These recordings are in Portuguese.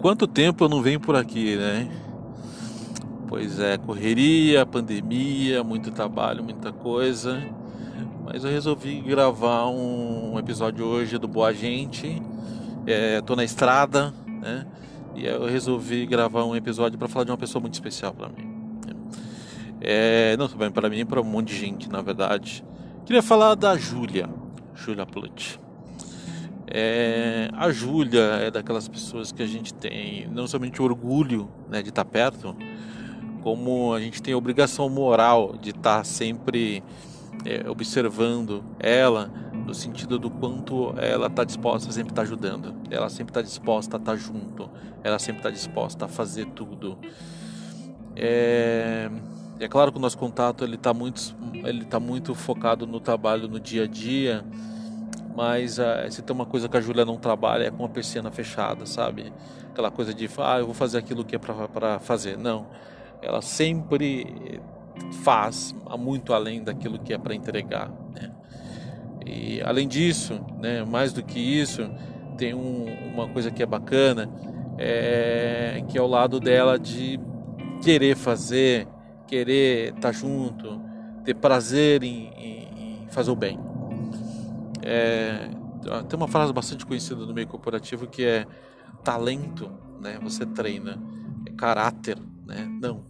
Quanto tempo eu não venho por aqui, né? Pois é, correria, pandemia, muito trabalho, muita coisa. Mas eu resolvi gravar um episódio hoje do Boa Gente. É, tô na estrada, né? E eu resolvi gravar um episódio para falar de uma pessoa muito especial para mim. É, não, para mim, para um monte de gente, na verdade. Queria falar da Júlia, Júlia Plut. É, a Júlia é daquelas pessoas que a gente tem não somente orgulho né, de estar perto, como a gente tem a obrigação moral de estar sempre é, observando ela no sentido do quanto ela está disposta a sempre estar ajudando, ela sempre está disposta a estar junto, ela sempre está disposta a fazer tudo. É, é claro que o nosso contato ele está muito, tá muito focado no trabalho no dia a dia mas uh, se tem uma coisa que a Júlia não trabalha é com a persiana fechada, sabe? Aquela coisa de, ah, eu vou fazer aquilo que é para fazer. Não. Ela sempre faz muito além daquilo que é para entregar. Né? E além disso, né, mais do que isso, tem um, uma coisa que é bacana, é, que é o lado dela de querer fazer, querer estar tá junto, ter prazer em, em, em fazer o bem. É, tem uma frase bastante conhecida no meio corporativo que é talento, né? Você treina, é caráter, né? Não.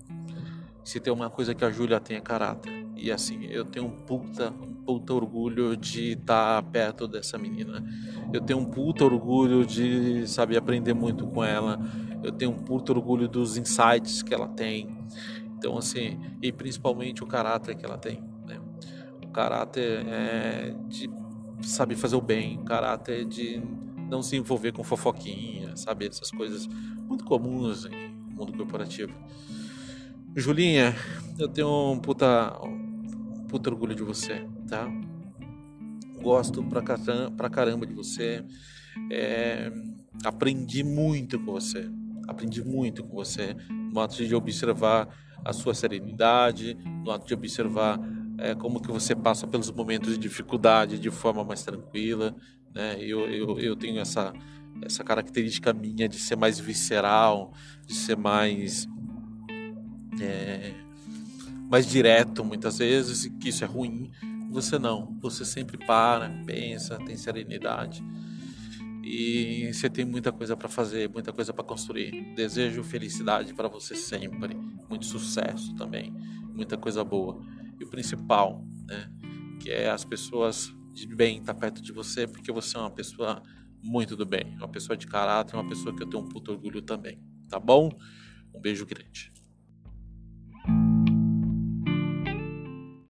Se tem uma coisa que a Júlia tem é caráter. E assim, eu tenho um puta, um puta orgulho de estar tá perto dessa menina. Eu tenho um puta orgulho de, saber aprender muito com ela. Eu tenho um puta orgulho dos insights que ela tem. Então, assim, e principalmente o caráter que ela tem. Né? O caráter é de sabe fazer o bem, caráter de não se envolver com fofoquinha, sabe? Essas coisas muito comuns em mundo corporativo. Julinha, eu tenho um puta, um puta orgulho de você, tá? Gosto pra caramba, pra caramba de você. É, aprendi muito com você. Aprendi muito com você no ato de observar a sua serenidade, no ato de observar é, como que você passa pelos momentos de dificuldade de forma mais tranquila, né? Eu, eu, eu tenho essa essa característica minha de ser mais visceral, de ser mais é, mais direto muitas vezes, e que isso é ruim. Você não, você sempre para, pensa, tem serenidade e você tem muita coisa para fazer, muita coisa para construir. Desejo felicidade para você sempre, muito sucesso também, muita coisa boa principal, né? Que é as pessoas de bem estar tá perto de você, porque você é uma pessoa muito do bem, uma pessoa de caráter, uma pessoa que eu tenho um puto orgulho também, tá bom? Um beijo grande.